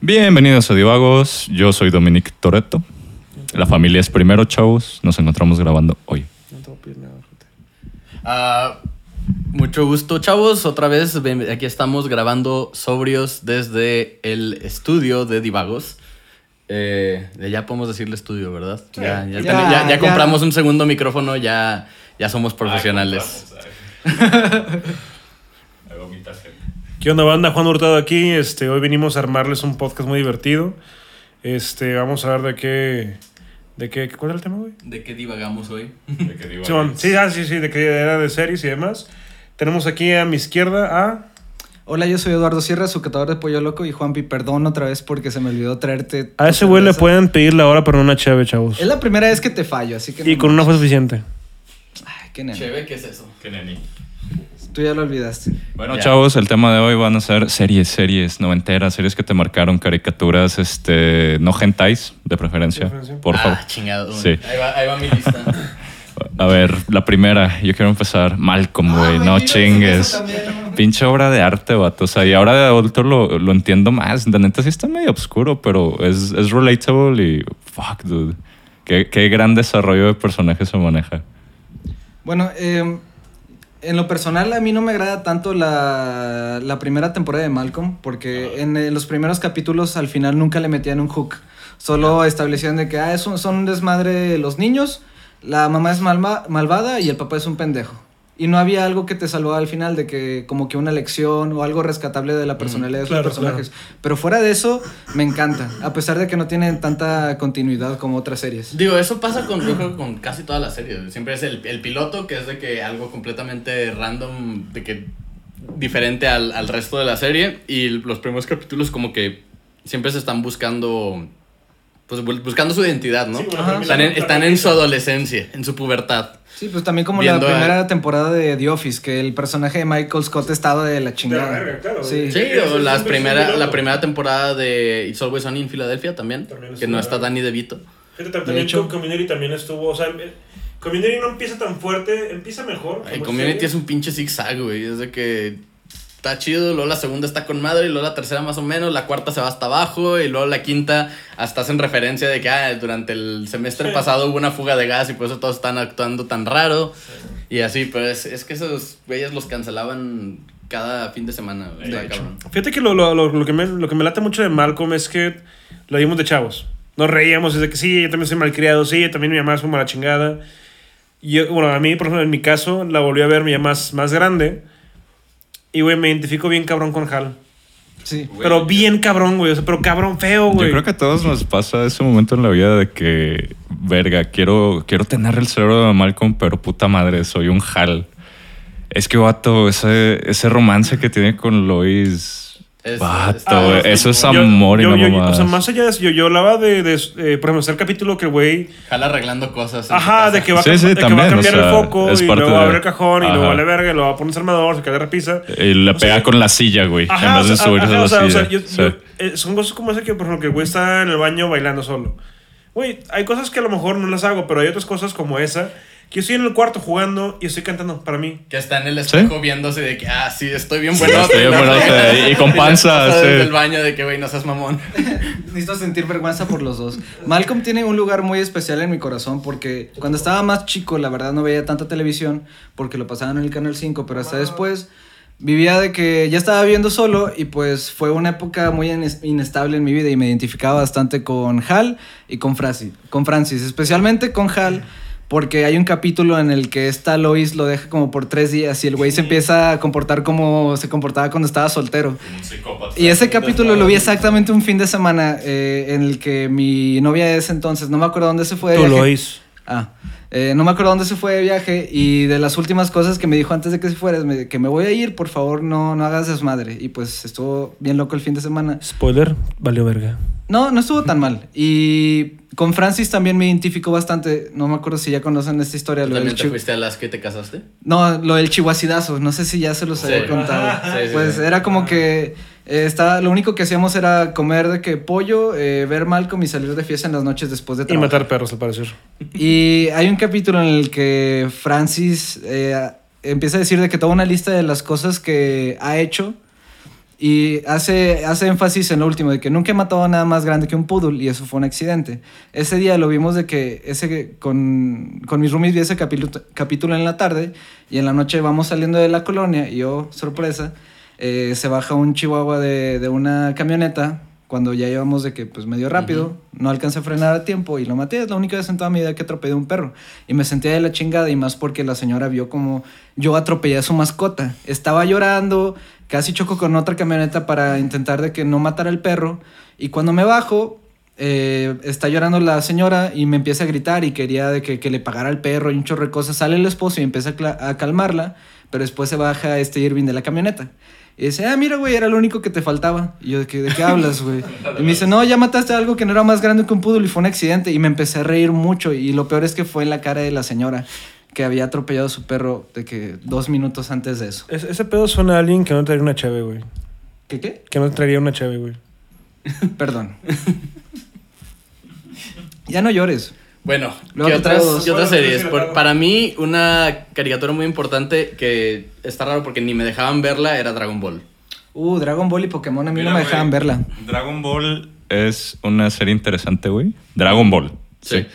Bienvenidos a Divagos, yo soy Dominic Toretto. La familia es primero, chavos. Nos encontramos grabando hoy. No te voy a pedir nada, gente. Ah, mucho gusto, chavos. Otra vez aquí estamos grabando sobrios desde el estudio de Divagos. Eh, ya podemos decirle estudio, ¿verdad? ya, ya, Ya, ten- ya- ya ya. compramos un segundo micrófono, ya, ya somos profesionales. ¿Qué onda, banda? Juan Hurtado aquí. Este, hoy venimos a armarles un podcast muy divertido. Este, vamos a hablar de qué. ¿De qué? ¿Cuál era el tema, güey? ¿De qué divagamos hoy? Simón. Sí, ah, sí, sí, de que era de series y demás. Tenemos aquí a mi izquierda a. Hola, yo soy Eduardo Sierra, su catador de pollo loco. Y Juanpi, perdón otra vez porque se me olvidó traerte. A ese güey le pueden pedir la hora, pero no una chave, chavos. Es la primera vez que te fallo, así que. Y no con una fue suficiente. Ay, qué nene. Cheve, ¿qué es eso? Tú ya lo olvidaste. Bueno, Ya. chavos, el tema de hoy van a ser series, series noventeras, series que te marcaron, caricaturas, este, no hentais, de preferencia, De preferencia. por favor. Ah, chingado. Sí. Ahí, va, ahí va mi lista. A ver, la primera, yo quiero empezar. Malcolm, güey, no chingues. Pinche obra de arte, vato. O sea, y ahora de adulto lo, lo entiendo más. La neta sí está medio oscuro, pero es, es relatable y fuck, dude. Qué, qué gran desarrollo de personaje se maneja. Bueno, eh, en lo personal a mí no me agrada tanto la, la primera temporada de Malcolm porque en, eh, los primeros capítulos al final nunca le metían un hook. Solo establecían de que ah, es un- son un desmadre los niños, la mamá es malma- malvada y el papá es un pendejo. Y no había algo que te salvaba al final de que como que una lección o algo rescatable de la personalidad de claro, los personajes. Pero fuera de eso, me encanta, a pesar de que no tienen tanta continuidad como otras series. Digo, eso pasa con, yo creo que con casi todas las series. Siempre es el, el piloto, que es de que algo completamente random, de que diferente al, al resto de la serie. Y los primeros capítulos como que siempre se están buscando, pues bu- buscando su identidad, ¿no? Sí, están, en, están su adolescencia, en su pubertad. Sí, pues también como la a- primera temporada de The Office, que el personaje de Michael Scott estaba de la chingada. verga, claro. Sí. O las primera, la primera temporada de It's Always Sunny en Filadelfia también, También que no está Danny DeVito. Fíjate, también hecho- con Community también estuvo. O sea, eh, Community no empieza tan fuerte, empieza mejor. Ay, Community serie. es un pinche zigzag, güey. Es de que está chido, luego la segunda está con madre, y luego la tercera más o menos, la cuarta se va hasta abajo, y luego la quinta hasta hacen referencia de que ah, durante el semestre Sí. pasado hubo una fuga de gas y por eso todos están actuando tan raro. Y así, pero es, es que esos güeyes los cancelaban cada fin de semana. Fíjate que lo, lo, lo, lo que me, lo que me late mucho de Malcolm es que lo vimos de chavos. Nos reíamos desde que sí, yo también soy malcriado, sí, también mi mamá es una mala chingada. Yo, bueno, a mí, por ejemplo, en mi caso, la volví a ver mi mamá más, más grande. Y, güey, me identifico bien cabrón con Hal. Sí. Pero bien cabrón, güey. O sea, pero cabrón feo, Yo güey. creo que a todos nos pasa ese momento en la vida de que, verga, quiero, quiero tener el cerebro de Malcolm, pero puta madre, soy un Hal. Es que, vato, ese, ese romance que tiene con Lois. Es- está- güey, eso es Yo- amor y yo- no yo-. O sea, más allá de eso, yo, yo hablaba de, de, eh, por ejemplo, el capítulo que el güey Jala arreglando cosas. en Ajá, de que va, a Sí, sí, de que va también, a cambiar o sea, el foco es y luego de- abre el cajón y luego Ajá. vale verga, y lo va a poner un desarmador, se cae de repisa. Y le O sea, pega con la silla, güey, en Ajá, vez de subirse ajá, a la o sea, o silla. sea, yo- Sí. yo- eh, son cosas como esa que, por ejemplo, que el güey está en el baño bailando solo. Güey, hay cosas que a lo mejor no las hago, pero hay otras cosas como esa que yo estoy en el cuarto jugando y estoy cantando para mí. Que está en el espejo viéndose de que, ah, sí, estoy bien bueno. estoy bien buenote, y con panza, sí. Desde el baño de que, güey, no seas mamón. Necesito sentir vergüenza por los dos. Malcolm tiene un lugar muy especial en mi corazón porque cuando estaba más chico, la verdad no veía tanta televisión porque lo pasaban en el Canal 5, pero hasta después vivía de que ya estaba viviendo solo y pues fue una época muy ines- inestable en mi vida y me identificaba bastante con Hal y con, Francis, con Francis, especialmente con Hal. Porque hay un capítulo en el que esta Lois lo deja como por tres días y el güey se empieza a comportar como se comportaba cuando estaba soltero. Y ese capítulo lo vi exactamente un fin de semana eh, en el que mi novia de ese entonces, no me acuerdo dónde se fue. de Tú viaje. lo hizo. Ah, eh, no me acuerdo dónde se fue de viaje y de las últimas cosas que me dijo antes de que se fuera es me- que me voy a ir, por favor no, no hagas desmadre. Y pues estuvo bien loco el fin de semana. Spoiler, valió verga. No, no estuvo tan mal. Y con Francis también me identificó bastante. No me acuerdo si ya conocen esta historia. ¿Tú Lo del también te chi- fuiste a las que te casaste? No, lo del chihuacidazo. No sé si ya se los Sí. había contado. Ajá. Sí, sí, pues sí. era como que eh, estaba, lo único que hacíamos era comer de que pollo, eh, ver Malcolm y salir de fiesta en las noches después de Y trabajar. matar perros, al parecer. Y hay un capítulo en el que Francis eh, empieza a decir de que toda una lista de las cosas que ha hecho y hace, hace énfasis en lo último, de que nunca he matado a nada más grande que un poodle y eso fue un accidente. Ese día lo vimos de que ese, con, con mis roomies vi ese capítulo, capítulo en la tarde y en la noche vamos saliendo de la colonia y yo, sorpresa, eh, se baja un chihuahua de, de una camioneta cuando ya íbamos de que pues medio rápido, no alcancé a frenar a tiempo y lo maté. Es la única vez en toda mi vida que atropellé a un perro. Y me sentía de la chingada y más porque la señora vio como yo atropellé a su mascota. Estaba llorando, casi choco con otra camioneta para intentar de que no matara al perro. Y cuando me bajo, eh, está llorando la señora y me empieza a gritar y quería de que, que le pagara al perro y un chorro de cosas. Sale el esposo y empieza a, a calmarla, pero después se baja este Irving de la camioneta. Y dice, ah, mira, güey, era lo único que te faltaba. Y yo, ¿de qué, de qué hablas, güey? Y me dice, no, ya mataste algo que no era más grande que un poodle y fue un accidente. Y me empecé a reír mucho. Y lo peor es que fue en la cara de la señora que había atropellado a su perro de que dos minutos antes de eso. Es- ese pedo suena a alguien que no traería una chave, güey. ¿Qué qué? Que no traería una chave, güey. Perdón. ya no llores. Bueno, ¿qué otras, qué otras series? Por- para mí, una caricatura muy importante que está raro porque ni me dejaban verla era Dragon Ball. Uh, Dragon Ball y Pokémon a mí Mira, no me dejaban verla. Dragon Ball es una serie interesante, güey. Dragon Ball. Sí. Sí.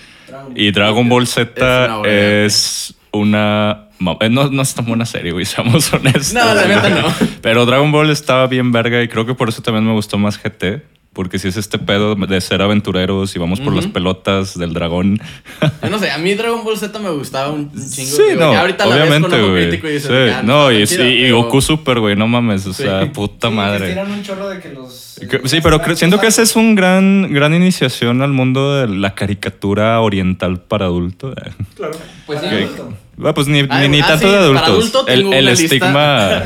Y Dragon Ball Es una Z es una... eh, No, no es tan buena serie, güey, seamos honestos. No, la neta no. Pero Dragon Ball estaba bien verga y creo que por eso también me gustó más GT. Porque si es este pedo de ser aventureros y vamos por las pelotas del dragón. Yo no sé, a mí Dragon Ball Z me gustaba un chingo. Sí, digo, no, ahorita la ves con obviamente, güey. crítico y dices, Sí, "Ah, no, y, chida", y- y pero- Goku Super, güey, no mames, o Sí. sea, puta madre. un chorro de que los... Que- Sí, pero siento que esa es un gran, gran iniciación al mundo de la caricatura oriental para adulto. Claro. Pues sí, adulto. Ah, pues ni, Ah, ni, ni ah, tanto sí, de para adultos. adulto el, tengo el una lista. estigma,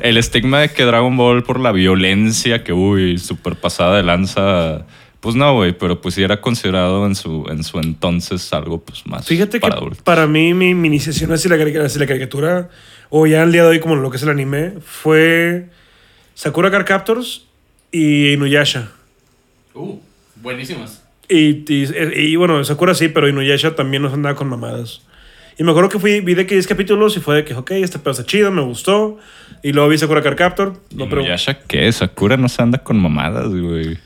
el estigma de que Dragon Ball por la violencia, que uy, súper pasada de lanza. Pues no, güey, pero pues sí era considerado en su, en su entonces algo pues más Fíjate para que adultos. para mí mi, mi iniciación hacia la, caricatura, hacia la caricatura, o ya al día de hoy como lo que es el anime, fue Sakura Card Captors y Inuyasha. Uh, buenísimas. Y, y, y, bueno, Sakura sí, pero Inuyasha también nos andaba con mamadas. Y me acuerdo que fui, vi de que 10 capítulos y fue de que, ok, este pedo está chido, me gustó. Y luego vi Sakura Card Captor. No, Inuyasha, ¿qué? Sakura no se anda con mamadas, güey.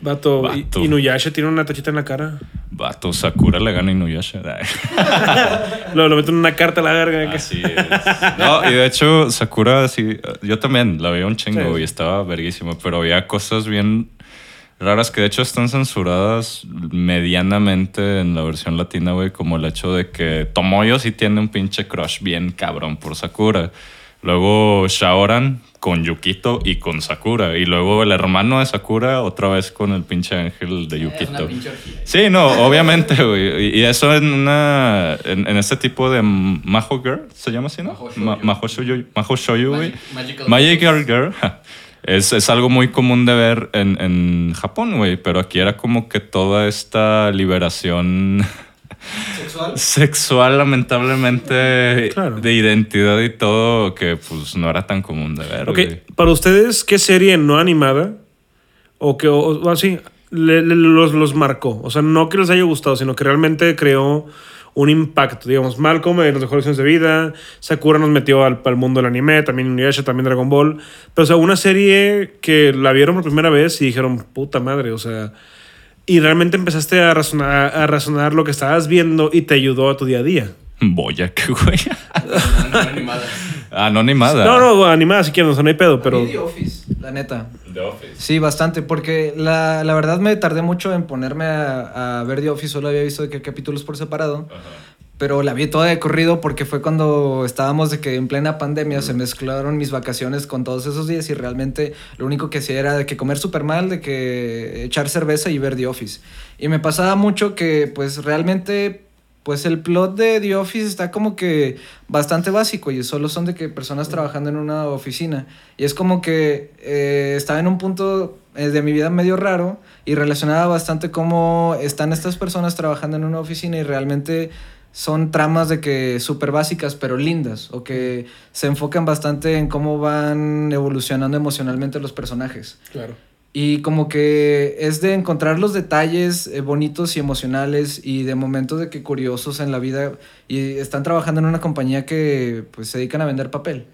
vato, Vato. Inuyasha tiene una tachita en la cara. Vato, Sakura le gana a Inuyasha. Lo, lo meten en una carta a la verga. Así es. No, y de hecho, Sakura, sí, yo también la veía un chingo Sí. y estaba verguísima, pero había cosas bien raras que de hecho están censuradas medianamente en la versión latina, güey, como el hecho de que Tomoyo sí tiene un pinche crush bien cabrón por Sakura. Luego Shaoran con Yukito y con Sakura. Y luego el hermano de Sakura otra vez con el pinche ángel de una Yukito. Sí, no, obviamente, güey. Y eso en una. En, en este tipo de Maho Girl, ¿se llama así, no? Mahou Ma- Shoujo. Mahou Shoujo, Mahou Shoujo, güey. Magic- Magical Magical Girl. Es, es algo muy común de ver en, en Japón, güey. Pero aquí era como que toda esta liberación ¿Sexual? sexual, lamentablemente, Claro. de identidad y todo, que pues no era tan común de ver. Ok, para ustedes, ¿qué serie no animada o que, o, o así, le- le- los, los marcó? O sea, no que les haya gustado, sino que realmente creó un impacto. Digamos, Malcolm en las mejores lecciones de vida, Sakura nos metió al, al mundo del anime, también Inuyasha, también Dragon Ball. Pero, o sea, una serie que la vieron por primera vez y dijeron, puta madre, o sea... Y realmente empezaste a razonar, a razonar lo que estabas viendo y te ayudó a tu día a día. Boyac, güey. No, no, animada. Anonimada. No, no, animada si quieren, o sea, no hay pedo, Pero... pero... The Office, la neta. The Office. Sí, bastante, porque la, la verdad me tardé mucho en ponerme a, a ver The Office, solo había visto de qué capítulos por separado, pero la vi toda de corrido porque fue cuando estábamos de que en plena pandemia se mezclaron mis vacaciones con todos esos días y realmente lo único que hacía era de que comer súper mal, de que echar cerveza y ver The Office. Y me pasaba mucho que pues realmente pues el plot de The Office está como que bastante básico y solo son de que personas trabajando en una oficina. Y es como que eh, estaba en un punto eh, de mi vida medio raro y relacionaba bastante cómo están estas personas trabajando en una oficina y realmente son tramas de que súper básicas pero lindas o que se enfocan bastante en cómo van evolucionando emocionalmente los personajes. Claro. Y como que es de encontrar los detalles eh, bonitos y emocionales y de momentos de que curiosos en la vida y están trabajando en una compañía que pues se dedican a vender papel.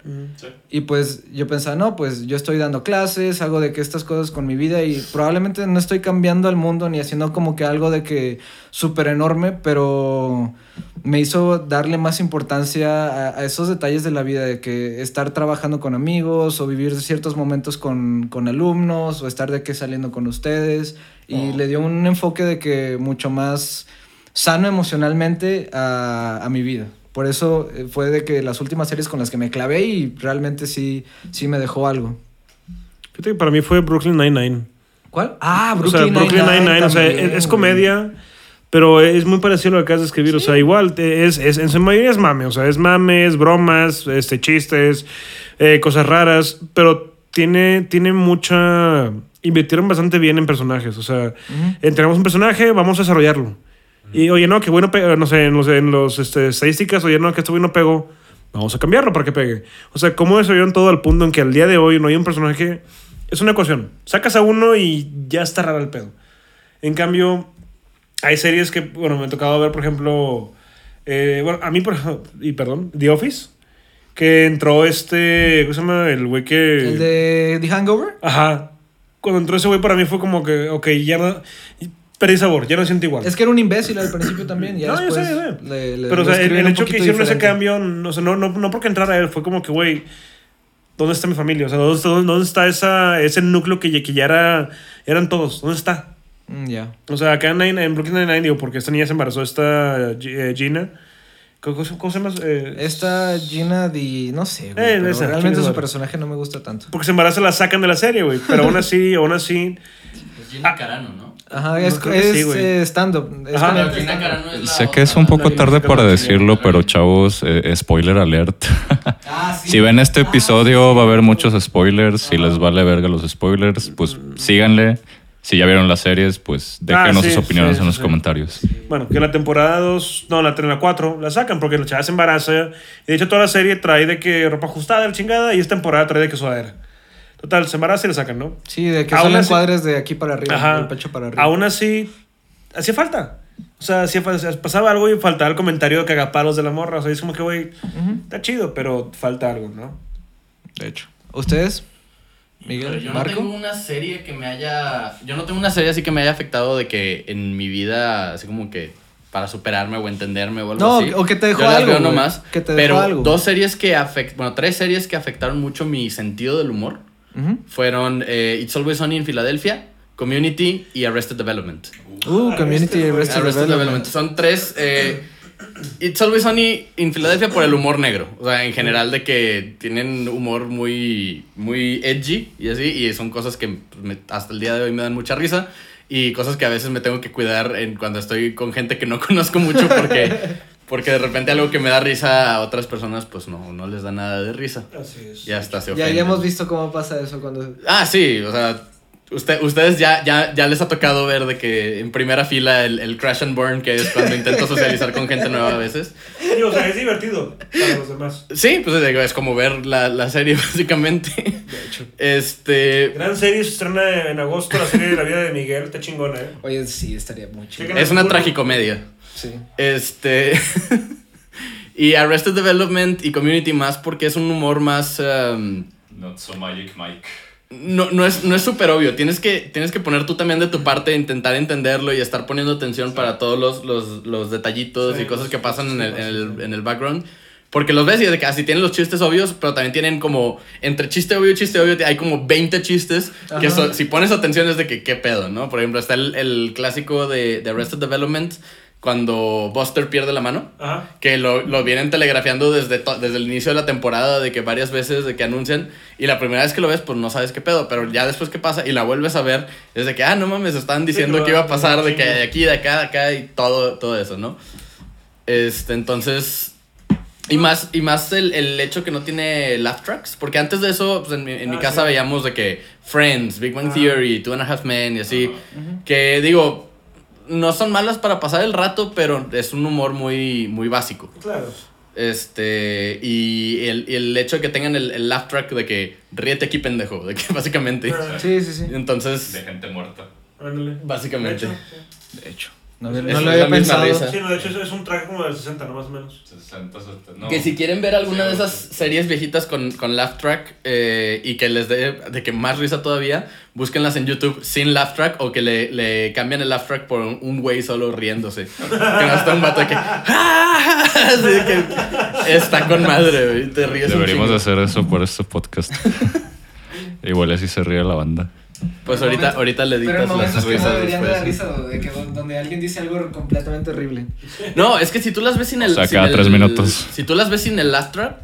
Y pues yo pensaba, no, pues yo estoy dando clases, hago de que estas cosas con mi vida y probablemente no estoy cambiando al mundo ni haciendo como que algo de que súper enorme, pero me hizo darle más importancia a, a esos detalles de la vida, de que estar trabajando con amigos o vivir ciertos momentos con, con alumnos o estar de que saliendo con ustedes. Y le dio un enfoque de que mucho más sano emocionalmente a, a mi vida. Por eso eh, fue de que las últimas series con las que me clavé y realmente sí, sí me dejó algo. Fíjate que para mí fue Brooklyn Nine-Nine. ¿Cuál? Ah, O sea, Brooklyn Nine-Nine. O sea, es, güey. Pero es muy parecido a lo que acabas de escribir. O sea, igual, es, es, en su mayoría es mame. O sea, es mames, bromas, este, chistes, eh, cosas raras, pero tiene, tiene mucha... Invirtieron bastante bien en personajes. O sea, entregamos un personaje, vamos a desarrollarlo. Y oye, no, que bueno, no sé, en los, en los este, estadísticas, oye, no, que este güey no pegó. Vamos a cambiarlo para que pegue. O sea, cómo desarrollaron todo al punto en que al día de hoy no hay un personaje. Es una ecuación. Sacas a uno y ya está raro el pedo. En cambio, hay series que, bueno, me ha tocado ver, por ejemplo, eh, bueno, a mí, por ejemplo, y perdón, The Office, que entró este, ¿cómo se llama? El güey que... ¿El de The Hangover? Ajá. Cuando entró ese güey para mí fue como que, ok, ya no... Perdí sabor, ya no siento igual. Es que era un imbécil al principio también. Ya No, yo después sé, yo sé. le- le- Pero, o sea, el, el hecho que hicieron ese diferente. cambio, no, sé, no, no, no porque entrara él, fue como que, güey, ¿dónde está mi familia? O sea, ¿dónde dónde está esa, ese núcleo que, que ya era, eran todos? ¿Dónde está? Mm, Ya. O sea, acá en, Nine- en Brooklyn Nine-Nine, digo, porque esta niña se embarazó, esta eh, Gina. ¿Cómo, se llama? Eh, Esta Gina Di. No sé, güey. Eh, pero esa, realmente su personaje no me gusta tanto. porque se embaraza la sacan de la serie, güey. Pero aún así, aún así... Es Gina Carano, ¿no? Ajá, No, es, sí, eh, stand-up. Es Ajá. con Pero el- Gina Carano es la Sé que es un poco la tarde para no decirlo, pero chavos, eh, spoiler alert. Ah, sí. Si ven este episodio va a haber muchos spoilers. Si les vale verga los spoilers, pues síganle. Si ya vieron las series, pues déjenos Ah, sí, sus opiniones sí, en los sí. comentarios. Bueno, que la temporada 2, no, la 3, la 4, la sacan porque la chava se embaraza. Y de hecho, toda la serie trae de que ropa ajustada, la chingada, y esta temporada trae de que sudadera. Total, se embaraza y la sacan, ¿no? Sí, de que Aún salen así- cuadres de aquí para arriba, Ajá. del pecho para arriba. Aún así, hacía falta. O sea, hacía pasaba algo y faltaba el comentario de cagapalos de la morra. O sea, es como que, güey, Ujú, está chido, pero falta algo, ¿no? De hecho. ¿Ustedes? Miguel, yo no tengo una serie que me haya. Yo no tengo una serie así que me haya afectado de que en mi vida, así como que para superarme o entenderme o algo No, así. o que te dejó yo algo, veo nomás. Que te dejó pero algo. dos series que afectaron. Bueno, tres series que afectaron mucho mi sentido del humor fueron eh, It's Always Sunny en Filadelfia, Community y Arrested Development. Uh, Community Arrested Arrested, Arrested Development. Development. Son tres. eh, It's Always Sunny en Filadelfia por el humor negro. O sea, en general de que tienen humor muy, muy edgy y así. Y son cosas que me- hasta el día de hoy me dan mucha risa. Y cosas que a veces me tengo que cuidar en, cuando estoy con gente que no conozco mucho porque, porque de repente algo que me da risa a otras personas pues no, no les da nada de risa. Así es. Ya hasta se Ya, ofenden. ya hemos visto cómo pasa eso cuando... Ah, sí, o sea, usted, ustedes ya, ya, ya les ha tocado ver de que en primera fila el, el crash and burn, que es cuando intento socializar con gente nueva a veces. Sí, o sea, es divertido para los demás. Sí, pues digo, es como ver la, la serie básicamente. De hecho. Este... Gran serie se estrena en agosto, la serie de la vida de Miguel. Está chingona, ¿eh? Oye, sí, estaría muy chido. Es una tragicomedia. Sí. Este... y Arrested Development y Community más porque es un humor más... um, Not so magic, Mike. No, no es no es súper obvio. Tienes que, tienes que poner tú también de tu parte, intentar entenderlo y estar poniendo atención para todos los, los, los detallitos Sí, y cosas que pasan en el, en, el, sí. en el background. Porque los ves y de que así tienen los chistes obvios, pero también tienen como, entre chiste obvio y chiste obvio, hay como 20 chistes que Ajá. so- si pones atención es de que qué pedo, ¿no? Por ejemplo, está el, el clásico de, de Arrested Development cuando Buster pierde la mano Ajá. que lo, lo vienen telegrafiando desde, to- desde el inicio de la temporada, de que varias veces de que anuncian, y la primera vez que lo ves, pues no sabes qué pedo, pero ya después que pasa y la vuelves a ver, es de que, ah, no mames, estaban diciendo que que iba a pasar de que de aquí, de acá, de acá, y todo, todo eso, ¿no? Este, entonces. Y más, y más el, el hecho que no tiene laugh tracks. Porque antes de eso, pues, en mi, en mi Ah, casa sí. veíamos de que Friends, Big Bang Ah. Theory, Two and a Half Men y así. Que digo, no son malas para pasar el rato, pero es un humor muy, muy básico. Claro. Este, y el, y el hecho de que tengan el, el laugh track de que ríete aquí, pendejo, de que básicamente. Sí, sí, sí. Entonces, gente muerta. ándale. Básicamente. De hecho, De hecho. No, no Es- lo había pensado. risa. Sí, no, de hecho es- es un traje como del 60, ¿no? Más o menos. 60, 70, Que si quieren ver alguna Sí, de esas sí. series viejitas con, con laugh track eh, y que les dé de que más risa todavía, búsquenlas en YouTube sin laugh track o que le, le cambian el laugh track por un un güey solo riéndose. Que no está un vato de que, Así de que está con madre, güey, te ríes un Deberíamos de chingo. hacer eso por este podcast. Igual así se ríe la banda. Pues ahorita, ahorita le Pero editas momentos las que no risas deberían de risa, de que donde alguien dice algo completamente horrible. No, es que si tú las ves sin el. O sea, sin cada el- tres minutos. Si tú las ves sin el laugh track,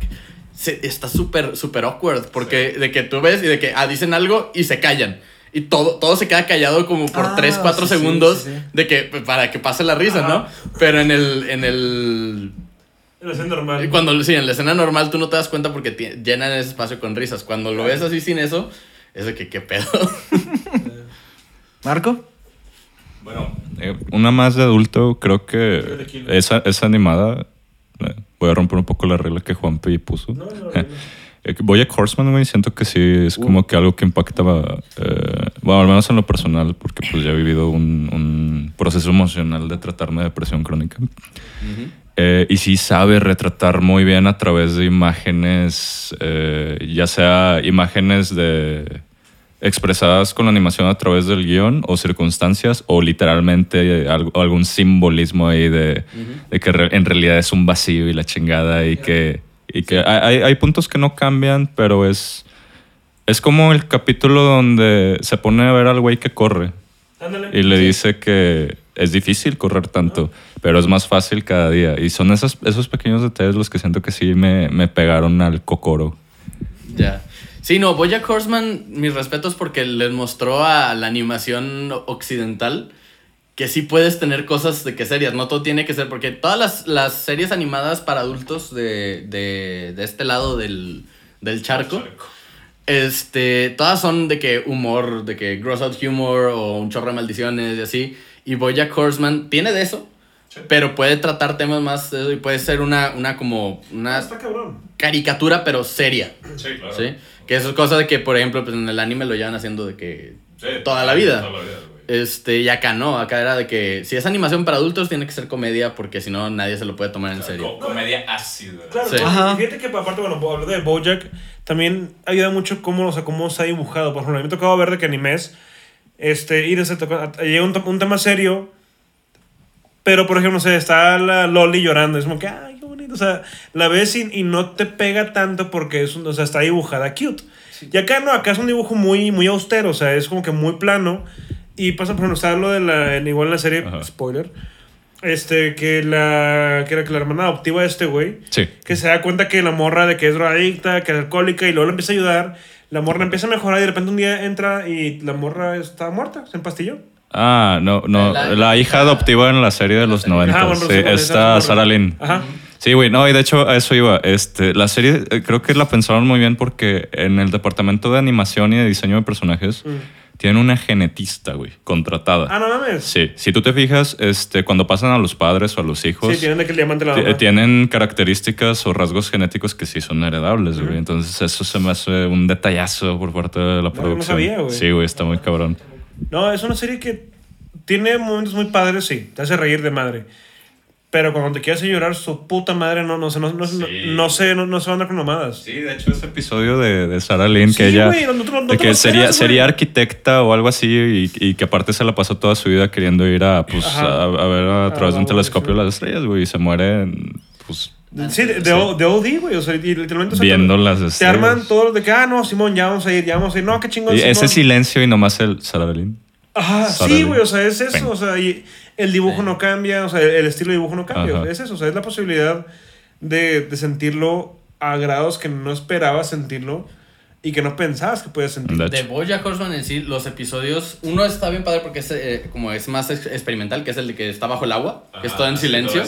se- está súper, súper awkward. Porque de que tú ves y de que ah, dicen algo y se callan. Y todo, todo se queda callado como por Ah, 3, 4 sí, sí, segundos sí, sí. de que para que pase la risa, ¿no? Pero en el. En el En la escena normal. cuando sí, en la escena normal tú no te das cuenta porque llenan ese espacio con risas. Cuando lo ves así sin eso, es de que qué pedo. ¿Marco? Bueno, eh, una más de adulto, creo que esa, esa animada. eh, voy a romper un poco la regla que Juanpi puso. No, no, no. Eh, Bojack Horseman, güey, siento que sí es como que algo que impacta, eh, bueno, al menos en lo personal, porque pues ya he vivido un, un proceso emocional de tratarme de depresión crónica. Eh, y sí sabe retratar muy bien a través de imágenes, eh, ya sea imágenes de expresadas con la animación a través del guion o circunstancias o literalmente algo- algún simbolismo ahí de, de que re- en realidad es un vacío y la chingada y que, y que hay, hay- hay puntos que no cambian, pero es, es como el capítulo donde se pone a ver al güey que corre Ándale. y le Sí. dice que es difícil correr tanto, pero es más fácil cada día. Y son esos, esos pequeños detalles los que siento que sí me, me pegaron al cocoro. Ya. Sí, no, Bojack Horseman, mis respetos porque les mostró a la animación occidental que sí puedes tener cosas de que serias, no todo tiene que ser, porque todas las, las series animadas para adultos de, de, de este lado del, del charco, este, todas son de que humor, de que gross out humor o un chorro de maldiciones y así, y Bojack Horseman tiene de eso, pero puede tratar temas más, de eso y puede ser una, una como, una Ah, Está cabrón. caricatura pero seria. Sí, claro. ¿Sí? Que eso es cosa de que, por ejemplo, pues en el anime lo llevan haciendo de que toda la vida. Este, y acá no, acá era de que si es animación para adultos tiene que ser comedia porque si no nadie se lo puede tomar en serio. comedia ácida. Claro, Sí. fíjate que aparte, bueno, hablando de Bojack, también ayuda mucho cómo, o sea, cómo se ha dibujado. Por ejemplo, a mí me ha tocado ver de que animes, este, ir a llega un, un tema serio, pero por ejemplo, no sé, está la Loli llorando, es como que, ay, qué bonito, o sea, la ves y, y no te pega tanto porque es un- o sea, está dibujada cute. Y acá no, acá es un dibujo muy, muy austero, o sea, es como que muy plano. Y pasa, por ejemplo, está lo de la, igual en la serie, Ajá. spoiler, este, que la, que era que la hermana adoptiva de este güey, Sí. que se da cuenta que la morra de que es drogadicta, que es alcohólica y luego le empieza a ayudar. La morra empieza a mejorar y de repente un día entra y la morra está muerta, se empastilló. Ah, no, no. La- La, hija adoptiva en la serie de los 90. Ajá, bueno, sí, esa- Sarah Lynn. Ajá. Sí, güey, no, y de hecho a eso iba. Este, la serie eh, creo que la pensaron muy bien porque en el departamento de animación y de diseño de personajes tienen una genetista, güey, contratada. Ah, no mames. Sí, si tú te fijas, este, cuando pasan a los padres o a los hijos, Sí, tienen de que el diamante la mamá. tienen características o rasgos genéticos que sí son heredables, güey. Entonces eso se me hace un detallazo por parte de la no producción. sabía, güey. Sí, güey, está muy cabrón. No, es una serie que tiene momentos muy padres, sí. Te hace reír de madre. Pero cuando te quieres llorar, su puta madre no, no, sé, no, no, Sí. no, no sé, no, no se va a con mamadas. Sí, de hecho ese episodio de, de Sarah Lynn, Sí, que ella... güey, no- te de te que sería, esperas, sería arquitecta o algo así y, y que aparte se la pasó toda su vida queriendo ir a, pues, a, a ver a Ah, través de un güey, telescopio las estrellas, güey, y se muere, pues, Sí, de, de, O- de OD, güey. O sea, y literalmente. o sea, viendo te- las Te estrellas. arman todo de que, ah, no, Simón, ya vamos a ir, ya vamos a ir. No, qué chingón. Y ese Simón. silencio y nomás el Sarah Lynn. Ajá, sí, güey, o sea, es eso, o sea, y el dibujo no cambia, o sea, el estilo de dibujo no cambia, Ajá. es eso, o sea, es la posibilidad de, de sentirlo a grados que no esperaba sentirlo y que no pensabas que podías sentir. De. Bojack Horseman en sí, los episodios, uno está bien padre porque es eh, como es más ex- experimental, que es el de que está bajo el agua, que es todo en silencio.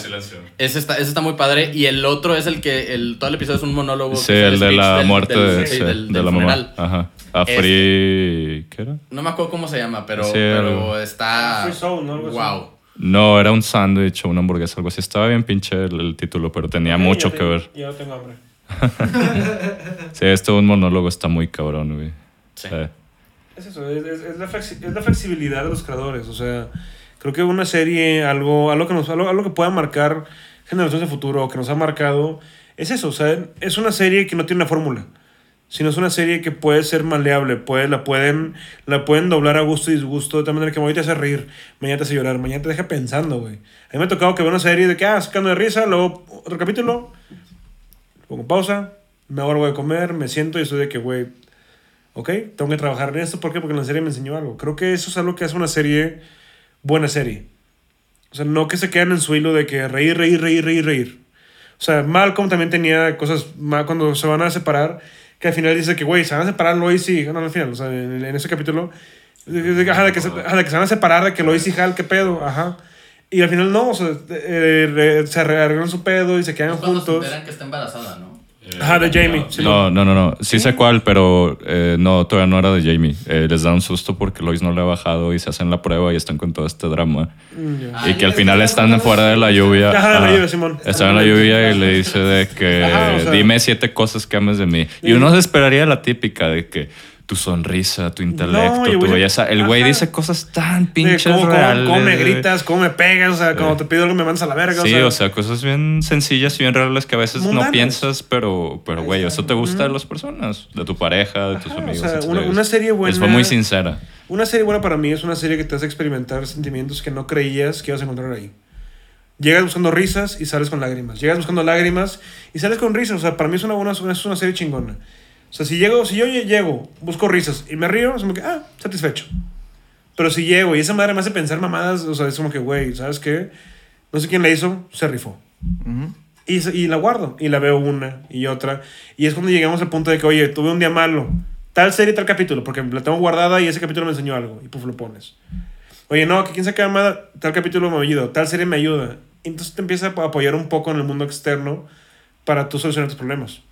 Ese está, ese está muy padre. Y el otro es el que el, todo el episodio es un monólogo. Sí, el de la muerte del- de, sí, sí, del- de del la mamá. Ajá. A Free. ¿Qué era? No me acuerdo cómo se llama, pero, Sí, pero está. Free Soul, ¿no? Algo así. wow. No, era un sándwich o una hamburguesa, algo así. Estaba bien pinche el, el título, pero tenía mucho que te- ver. Ya tengo hambre. Sí, este un monólogo está muy cabrón, güey. Sí. Sí. Es eso, es, es- es la es la flexibilidad de los creadores. O sea, creo que una serie, algo, algo, que, nos, algo, algo que pueda marcar generaciones de futuro, o que nos ha marcado, es eso. O sea, es una serie que no tiene una fórmula. Sino es una serie que puede ser maleable, puede, la, pueden, la pueden doblar a gusto y disgusto, de tal manera que hoy te hace reír, mañana te hace llorar, mañana te deja pensando, güey. A mí me ha tocado que veo una serie de que, ah, sacando de risa, luego otro capítulo, pongo pausa, me hago algo de comer, me siento y estoy de que, güey, ok, tengo que trabajar en esto. ¿Por qué? Porque la serie me enseñó algo. Creo que eso es algo que hace una serie buena serie. O sea, no que se quedan en su hilo de que reír, reír, reír, reír, reír. O sea, Malcolm también tenía cosas cuando se van a separar, que al final dice que, güey, se van a separar Lois y... No, al final, o sea, en, en ese capítulo... Ajá, de que, se, ajá, de que se van a separar, de que Lois y Hal, qué pedo, ajá. Y al final no, o sea, eh, se arreglan su pedo y se quedan se juntos. enteran que está embarazada, ¿no? Ajá, de Jamie. sí. No, no, no, no. Sí sé cuál, pero eh, no, todavía no era de Jamie. Eh, les da un susto porque Lois no le ha bajado y se hacen la prueba y están con todo este drama. Mm. Ah, y que al final está están fuera de la lluvia. Ajá, en la lluvia, Simón. Están en la lluvia y le dice de que Ajá, o sea- dime siete cosas que ames de mí. Y uno se esperaría la típica de que tu sonrisa, tu intelecto, tu belleza. El güey dice cosas tan pinches cómo, cómo- reales. cómo me güey. gritas, cómo me pegas, o sea, cuando te pido algo me mandas a la verga. Sí, o sea, cosas bien sencillas y bien reales que a veces Mundanas. no piensas, pero, pero güey, eso te gusta de las personas, de tu pareja, de tus Ajá, o amigos. sea, una- una serie buena- Es muy sincera. Una serie buena para mí es una serie que te hace experimentar sentimientos que no creías que ibas a encontrar ahí. Llegas buscando risas y sales con lágrimas. Llegas buscando lágrimas y sales con risas. O sea, para mí es una, buena, es una serie chingona. O sea, si, llego, si yo lle- llego, busco risas y me río, es como que, ah, satisfecho. Pero si llego y esa madre me hace pensar mamadas, o sea, es como que, güey, ¿sabes qué? No sé quién la hizo, se rifó. Ujú. Y, y la guardo. Y la veo una y otra. Y es cuando llegamos al punto de que, oye, tuve un día malo. Tal serie, tal capítulo. Porque la tengo guardada y ese capítulo me enseñó algo. Y puf, lo pones. Oye, no, que quién sabe qué Tal capítulo me ayuda. Tal serie me ayuda. Entonces te empieza a apoyar un poco en el mundo externo para tú solucionar tus problemas.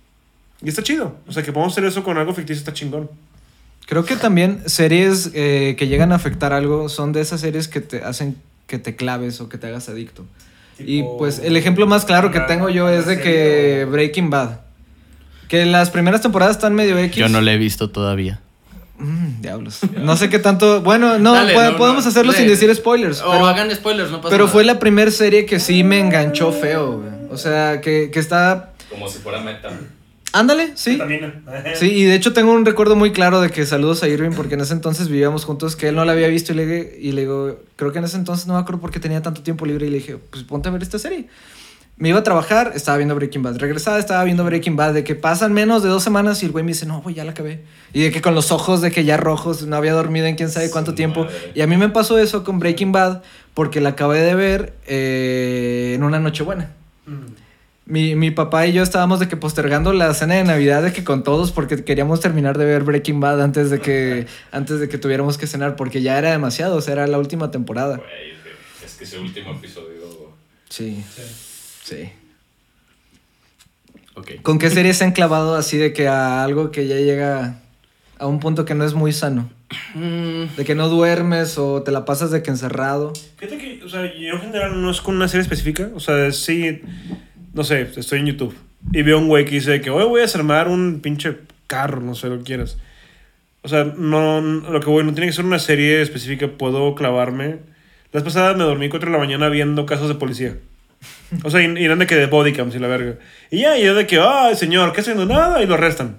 Y está chido. O sea, que podemos hacer eso con algo ficticio está chingón. Creo que también series eh, que llegan a afectar algo son de esas series que te hacen que te claves o que te hagas adicto. Y pues el ejemplo más claro que tengo yo es de que Breaking Bad. Que las primeras temporadas están medio X. Yo no la he visto todavía. Mm, diablos. No sé qué tanto. Bueno, no, Dale, puede- no, podemos no, hacerlo sin decir spoilers. O pero hagan spoilers, no pasa pero nada. fue la primera serie que sí me enganchó feo, güey. O sea, que, que está. Como si fuera meta. Ándale, sí. Sí, y de hecho tengo un recuerdo muy claro de que saludos a Irving porque en ese entonces vivíamos juntos, que él no la había visto y le, y le digo, creo que en ese entonces no me acuerdo por qué tenía tanto tiempo libre y le dije, pues ponte a ver esta serie. Me iba a trabajar, estaba viendo Breaking Bad. Regresaba, estaba viendo Breaking Bad. De que pasan menos de dos semanas y el güey me dice, no, güey, ya la acabé. Y de que con los ojos de que ya rojos, no había dormido en quién sabe cuánto tiempo. Y a mí me pasó eso con Breaking Bad porque la acabé de ver eh, en una noche buena. Mi, mi papá y yo estábamos de que postergando la cena de Navidad de que con todos porque queríamos terminar de ver Breaking Bad antes de que antes de que tuviéramos que cenar porque ya era demasiado, o sea, era la última temporada. es que ese último episodio. Sí. Sí. Ok. ¿Con qué series se han clavado así de que a algo que ya llega a un punto que no es muy sano? Mm, De que no duermes o te la pasas de que encerrado. Fíjate que, o sea, yo en general no es con una serie específica. O sea, sí, no sé, estoy en YouTube y veo un güey que dice que hoy voy a desarmar un pinche carro, no sé lo que quieras. O sea, no, lo que voy, no tiene que ser una serie específica, puedo clavarme. Las pasadas me dormí 4 de la mañana viendo casos de policía. O sea, y, y eran de que de bodycams y la verga. Y ya, y de que, ay, señor, ¿qué haciendo? Nada, y lo arrestan.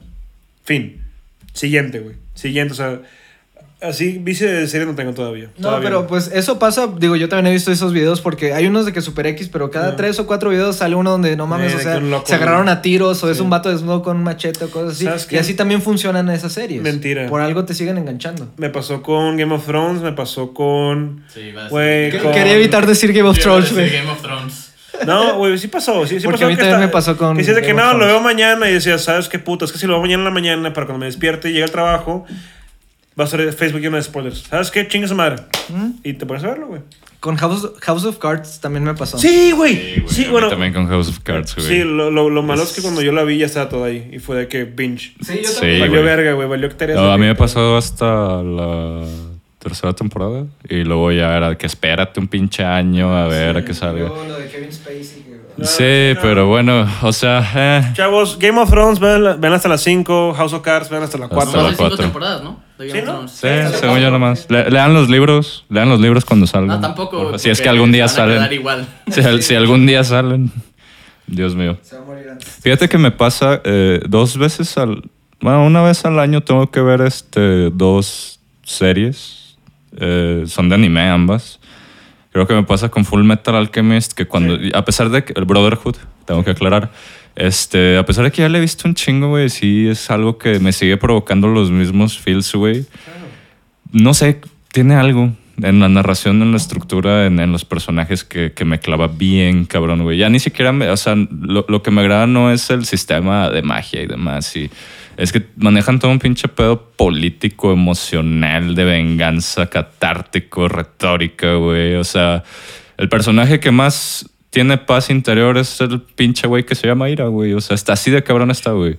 Fin. Siguiente, güey. Siguiente, o sea, así, vice de serie no tengo todavía. No, Todavía pero pues eso pasa, digo, yo también he visto esos videos porque hay unos de que Super X, pero cada Ah. tres o cuatro videos sale uno donde no mames, Eh, o sea, loco, se agarraron a tiros o es un vato desnudo con un machete o cosas ¿Sabes así. qué? Y así también funcionan esas series. Mentira. Por algo te siguen enganchando. Me pasó con Game of Thrones, me pasó con... sí, a con- Quería evitar decir Game of Thrones, decir güey. Game of Thrones. No, güey, sí pasó. Sí, sí Porque pasó a mí que también está- me pasó con Que decías de que no, lo veo mañana y decías, ¿sabes qué puto? Es que si lo veo mañana en la mañana para cuando me despierte y llegue al trabajo, va a ser Facebook lleno de spoilers. ¿Sabes qué? Chinga su madre. Y te pones a verlo, güey. Con House, House of Cards también me pasó. Sí, güey. Sí, Sí, güey, mí bueno. También con House of Cards, güey. Sí, lo, lo, lo malo es que cuando yo la vi ya estaba todo ahí. Y fue de que binge. Sí, yo Sí, también. valió verga, güey. Valió hectáreas. No, a mí me pasó hasta la tercera temporada y luego ya era que espérate un pinche año a ver a qué salga. Luego lo de Kevin Spacey. No, Sí, sí, no. pero bueno, o sea, eh, Chavos, Game of Thrones, ven, ven hasta las 5. House of Cards, ven hasta las Hasta 4. Nomás la hay cinco cuatro. temporadas, ¿no? Sí, ¿no? Sí, Hasta según yo nomás. Le- lean los libros, lean los libros cuando salgan. No, tampoco. Por- Si es que algún día se van a quedar salen. igual. Si, si algún día salen. Dios mío. Se va a morir antes. Fíjate que me pasa eh, dos veces al. Bueno, una vez al año tengo que ver este dos series. Eh, son de anime ambas. Creo que me pasa con Full Metal Alchemist que cuando. A pesar de que. El Brotherhood, tengo que aclarar. Este, a pesar de que ya le he visto un chingo, güey, sí es algo que me sigue provocando los mismos feels, güey. No sé, tiene algo en la narración, en la estructura, en, en los personajes que, que me clava bien, cabrón, güey. Ya ni siquiera, me, o sea, lo, lo que me agrada no es el sistema de magia y demás. Y es que manejan todo un pinche pedo político, emocional, de venganza, catártico, retórica, güey. O sea, el personaje que más tiene paz interior es el pinche güey que se llama Ira, güey. O sea, está así de cabrón está, güey.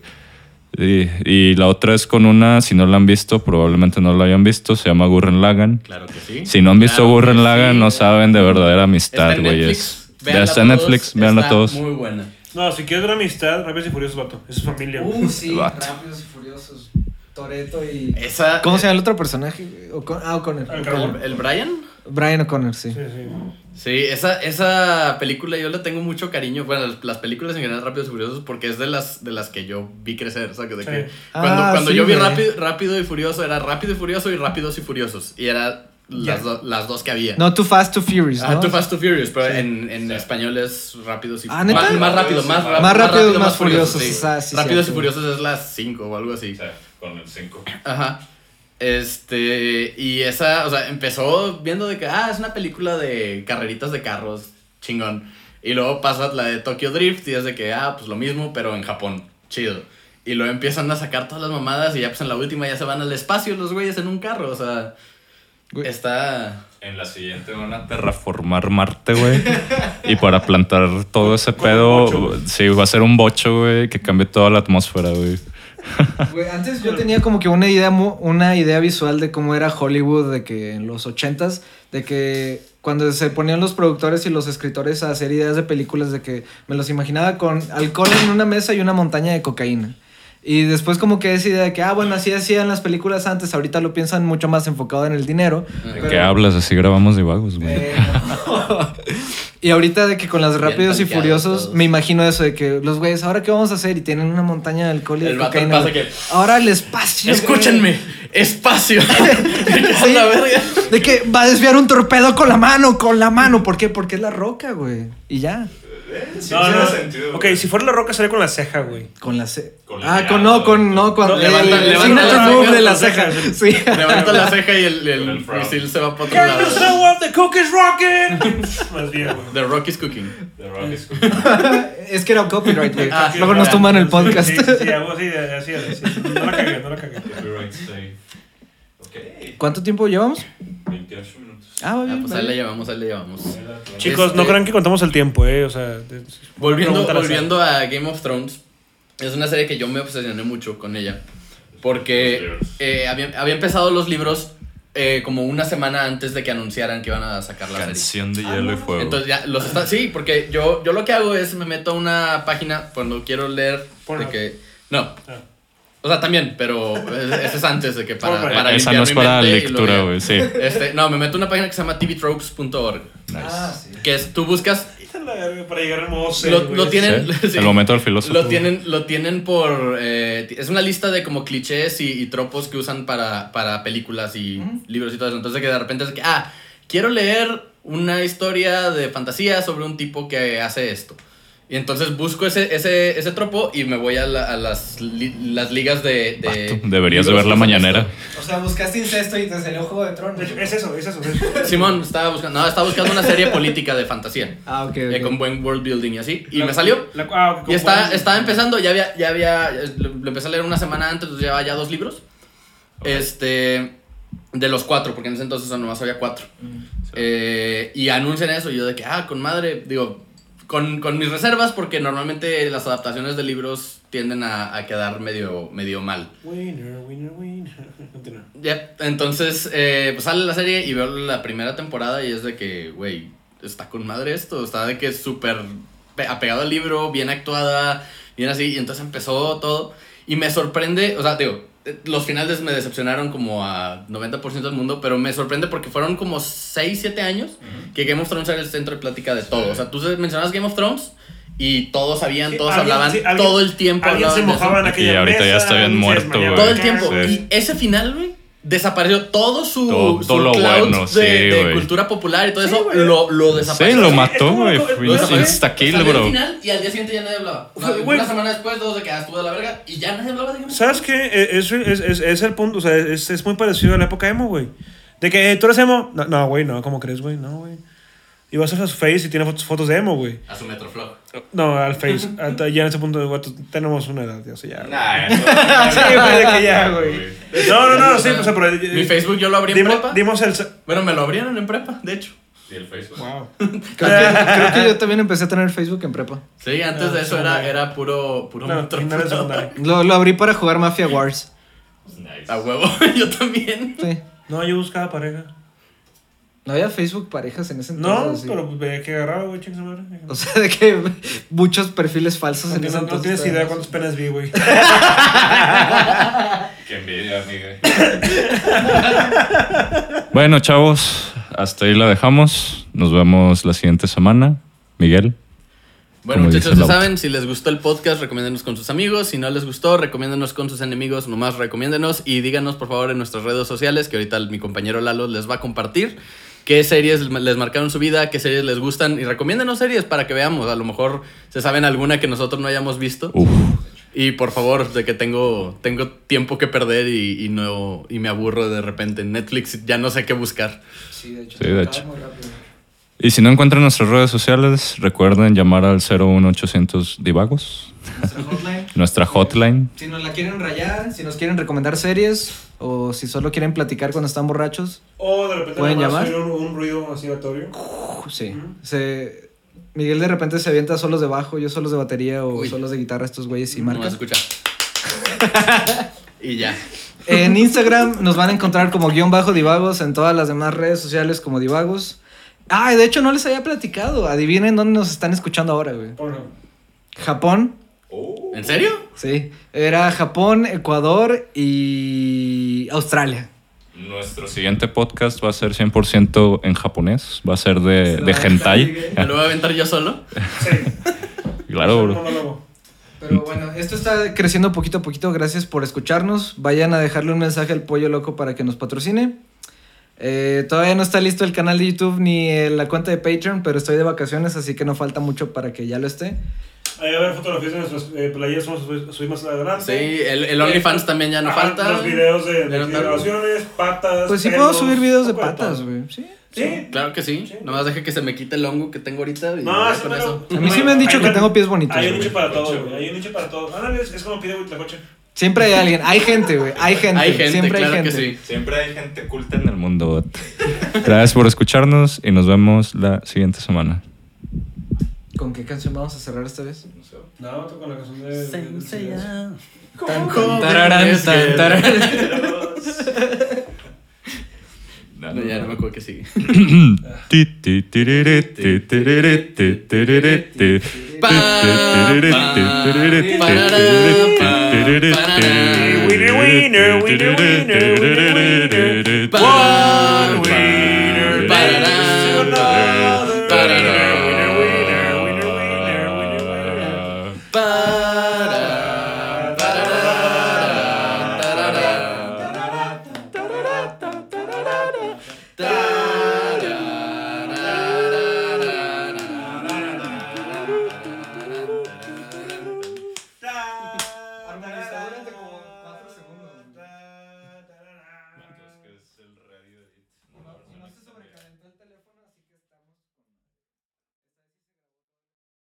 Y, y la otra es con una, si no la han visto, probablemente no la hayan visto, se llama Gurren Lagann. Claro que sí. Si no han visto Claro Gurren Lagann, sí. no saben de verdadera Está amistad, en güey. Netflix. Véanla Está en todos, Netflix, véanla está todos. Muy buena. No, si quieres ver amistad, Rápidos y Furiosos, vato. Es su familia. Uh, sí, Vato. Rápidos y Furiosos. Toreto y. Esa, ¿Cómo se llama el otro personaje? Ocon- ah, O'Connor. Ah, El, el Brian. Brian O'Connor, sí. Sí, sí. Sí, esa, esa película yo le tengo mucho cariño. Bueno, las, las películas en general Rápidos y Furiosos porque es de las, de las que yo vi crecer. ¿sabes? De que Sí. Cuando, Ah, cuando sí, yo vi güey. rápido, rápido y Furioso era Rápido y Furioso y Rápidos y Furiosos. Y era las, do- las dos que había. No, Too Fast, Too Furious, Ah, ¿no? Too Fast, Too Furious, pero en, en español es Rápidos y Ah, ¿neta? Más, más rápido, más, ra- Más rápidos, más Furiosos, furiosos, sí. ah, sí, rápidos y. Furiosos es las 5 o algo así. con el 5. Ajá. Este, y esa, o sea, empezó viendo de que, ah, es una película de carreritas de carros, chingón. Y luego pasa la de Tokyo Drift y es de que, ah, pues lo mismo, pero en Japón, chido. Y luego empiezan a sacar todas las mamadas y ya pues en la última ya se van al espacio los güeyes en un carro, o sea, Güey. está... En la siguiente van a terraformar Marte, güey. y para plantar todo ese pedo, bocho, sí, va a ser un bocho, güey, que cambie toda la atmósfera, güey. Güey, antes yo tenía como que una idea, una idea visual de cómo era Hollywood, de que en los ochentas, de que cuando se ponían los productores y los escritores a hacer ideas de películas, de que me los imaginaba con alcohol en una mesa y una montaña de cocaína. Y después como que esa idea de que, ah, bueno, así hacían las películas antes, ahorita lo piensan mucho más enfocado en el dinero. ¿De Pero- qué hablas? Así grabamos de vagos, güey. Eh, no. y ahorita de que con las Rápidos y Furiosos, todos. me imagino eso de que los güeyes, ¿ahora qué vamos a hacer? Y tienen una montaña de alcohol y de El vato cocaína. pasa que- Ahora el espacio. güey. Escúchenme, espacio. Sí, la verga. De que va a desviar un torpedo con la mano, con la mano. ¿Por qué? Porque es la roca, güey. Y ya. No, no. Ok, si fuera la roca sería con la ceja, güey. Con la ce Con la Ah, con no, con no, con No, el- levanta- el levanta move ceja, de la ceja. ceja. Sí. Levanta la ceja y el, el, el misil se va para otro Can lado. you smell what the cook is rocking? Más bien, güey. The Rock is cooking. es que era un copyright, güey. Ah, Luego nos tumban el podcast. Sí, sí, sí, algo así, así, así. No la cagué, no la cagué. ¿Cuánto tiempo llevamos? 28 minutos. Ah, va Ah, bien. pues vale. ahí le llevamos, ahí le llevamos. Chicos, no Este- crean que contamos el tiempo, eh. O sea, de- Volviendo, volviendo a Game of Thrones, es una serie que yo me obsesioné mucho con ella. Porque eh, había, había empezado los libros eh, como una semana antes de que anunciaran que iban a sacar la serie. Canción de hielo y fuego. Entonces ya los está. Sí, porque yo, yo lo que hago es me meto a una página cuando quiero leer de Pornhub. que. No. Ah. O sea, también, pero ese es antes de que para, para Esa no es mi para lectura, güey, sí. Este, no, me meto a una página que se llama tvtropes.org. Nice. Ah, sí. Que es, tú buscas Para llegar al modo lo, tienen Sí, sí. El momento del filósofo. lo tienen lo tienen por eh, es una lista de como clichés y, y tropos que usan para, para películas y libros y todo eso entonces que de repente es que ah quiero leer una historia de fantasía sobre un tipo que hace esto Y entonces busco ese, ese, ese tropo y me voy a, la- a las, li- las ligas de... de Deberías de ver la mañanera. O sea, buscaste incesto y te salió Juego de Tronos. Es eso, es eso. es eso. Simón, estaba buscando, no, estaba buscando una serie política de fantasía. Ah, ok, eh, ok. con buen world building y así. Y La- me salió. la- ah, ok, Y está, estaba empezando, ya había, ya había, lo, lo empecé a leer una semana antes, entonces llevaba ya dos libros. Este, de los cuatro, porque en ese entonces nomás había cuatro. Eh, y anuncian eso, y yo de que, ah, con madre, digo, con, con mis reservas, porque normalmente las adaptaciones de libros tienden a, a quedar medio, medio mal. Winner, winner, winner. Entonces, eh, pues sale la serie y veo la primera temporada y es de que, güey, está con madre esto, está de que es súper pe- apegado al libro, bien actuada, bien así, y entonces empezó todo y me sorprende, o sea, digo, eh, los finales me decepcionaron como a 90% del mundo, pero me sorprende porque fueron como 6, 7 años que Game of Thrones era el centro de plática de todo, o sea, tú mencionabas Game of Thrones y todos sabían, Sí, todos alguien- hablaban, sí, alguien- todo el tiempo Alguien se hablaban de eso. mojaba en Y aquella ahorita ya mesa, está bien muerto, desmayaba Todo el tiempo. Sí. Y ese final, güey, desapareció todo su, Todo- su todo lo cloud bueno, de, sí, de güey. cultura popular y todo Sí, eso, güey. lo, lo Sí, desapareció. lo Sí, mató, güey. lo Fue desapareció. insta-kill, Salió el bro. final y al día siguiente ya nadie hablaba. Una, güey. una semana después, todos de que ah, estuvo de la verga y ya nadie hablaba de Game of ¿Sabes qué? Eh, Es, es, es, es el punto, o sea, es, es muy parecido a la época emo, güey. De que eh, tú eres emo. No, No, güey, no, ¿cómo crees, güey? No, güey. Y vas a su face y tiene fotos, fotos de emo, güey. A su Metroflog. No, al face. Hasta ya en ese punto, güey, tenemos una edad, ya, o sea, ya. Nah, Sí, güey, de que ya, güey. No, no, no, sí, o sea, pero. eh, Mi Facebook yo lo abrí en dimos, prepa. dimos el. Bueno, me lo abrieron en prepa, de hecho. Wow. Creo que, creo que yo también empecé a tener Facebook en prepa. Sí, antes No, de eso era, era puro, puro No. Lo, lo abrí para jugar Mafia Wars. A huevo, yo también. Sí. No, yo buscaba pareja. No había Facebook parejas en ese No, entonces. sí. pero pues veía que agarraba, güey, chingue su madre. O sea, de que muchos perfiles falsos No, en ese no entonces. tienes idea cuántos penes vi, güey. Qué envidia, amiga. bueno, chavos, hasta ahí la dejamos. Nos vemos la siguiente semana. Miguel. Bueno, Como muchachos, ya saben, si les gustó el podcast, recomiéndenos con sus amigos. Si no les gustó, recomiéndenos con sus enemigos. Nomás recomiéndenos y díganos, por favor, en nuestras redes sociales, que ahorita mi compañero Lalo les va a compartir qué series les marcaron su vida, qué series les gustan. Y recomiéndenos series para que veamos. A lo mejor se saben alguna que nosotros no hayamos visto. Uf. Y por favor, de que tengo, tengo tiempo que perder y, y no, y me aburro de repente. En Netflix ya no sé qué buscar. Sí, de hecho. Sí, de hecho. Y si no encuentran nuestras redes sociales, recuerden llamar al 01800 Divagos, Nuestra hotline. nuestra hotline. Si nos la quieren rayar, si nos quieren recomendar series o si solo quieren platicar cuando están borrachos, O de repente ¿Pueden llamar? un, un ruido así aleatorio. sí. Se, Miguel de repente se avienta solos de bajo, yo solos de batería o Uy. solos de guitarra, estos güeyes y No marcan. escucha. y ya. En Instagram nos van a encontrar como guion bajo divagos, en todas las demás redes sociales como divagos. Ah, de hecho no les había platicado. Adivinen dónde nos están escuchando ahora, güey. Japón. ¿En serio? Sí. Era Japón, Ecuador y Australia. Nuestro siguiente podcast va a ser 100% en japonés. Va a ser de, de hentai. ¿Me lo voy a aventar yo solo? sí. Claro, bro. Pero bueno, esto está creciendo poquito a poquito. Gracias por escucharnos. Vayan a dejarle un mensaje al pollo loco para que nos patrocine. Eh, todavía no está listo el canal de YouTube ni eh, la cuenta de Patreon, pero estoy de vacaciones, así que no falta mucho para que ya lo esté. Ahí va a haber fotografías de nuestras eh, playeras, vamos a subir, más adelante. Sí, el, el OnlyFans también ya no Ajá, falta. Los videos de, de no grabaciones, patas. Pues sí pelos, puedo subir videos de patas, güey. Sí. Sí. Claro que sí. Sí. Nomás deje que se me quite el hongo que tengo ahorita. Y No, sí, con pero- eso. A mí sí me han dicho que tengo pies bonitos. Hay un nicho para todo, güey. Hay un nicho para todo. Ándale, es, es como pide la coche. Siempre hay alguien. Hay gente, güey. Hay gente. Hay gente, Siempre claro hay que gente. sí. Siempre hay gente culta en el mundo. bot. Gracias por escucharnos y nos vemos la siguiente semana. ¿Con qué canción vamos a cerrar esta vez? No, con la canción de. de- de- Tan tararán, jóvenes tan, No, ya no me acuerdo que sigue. Winner, winner, winner.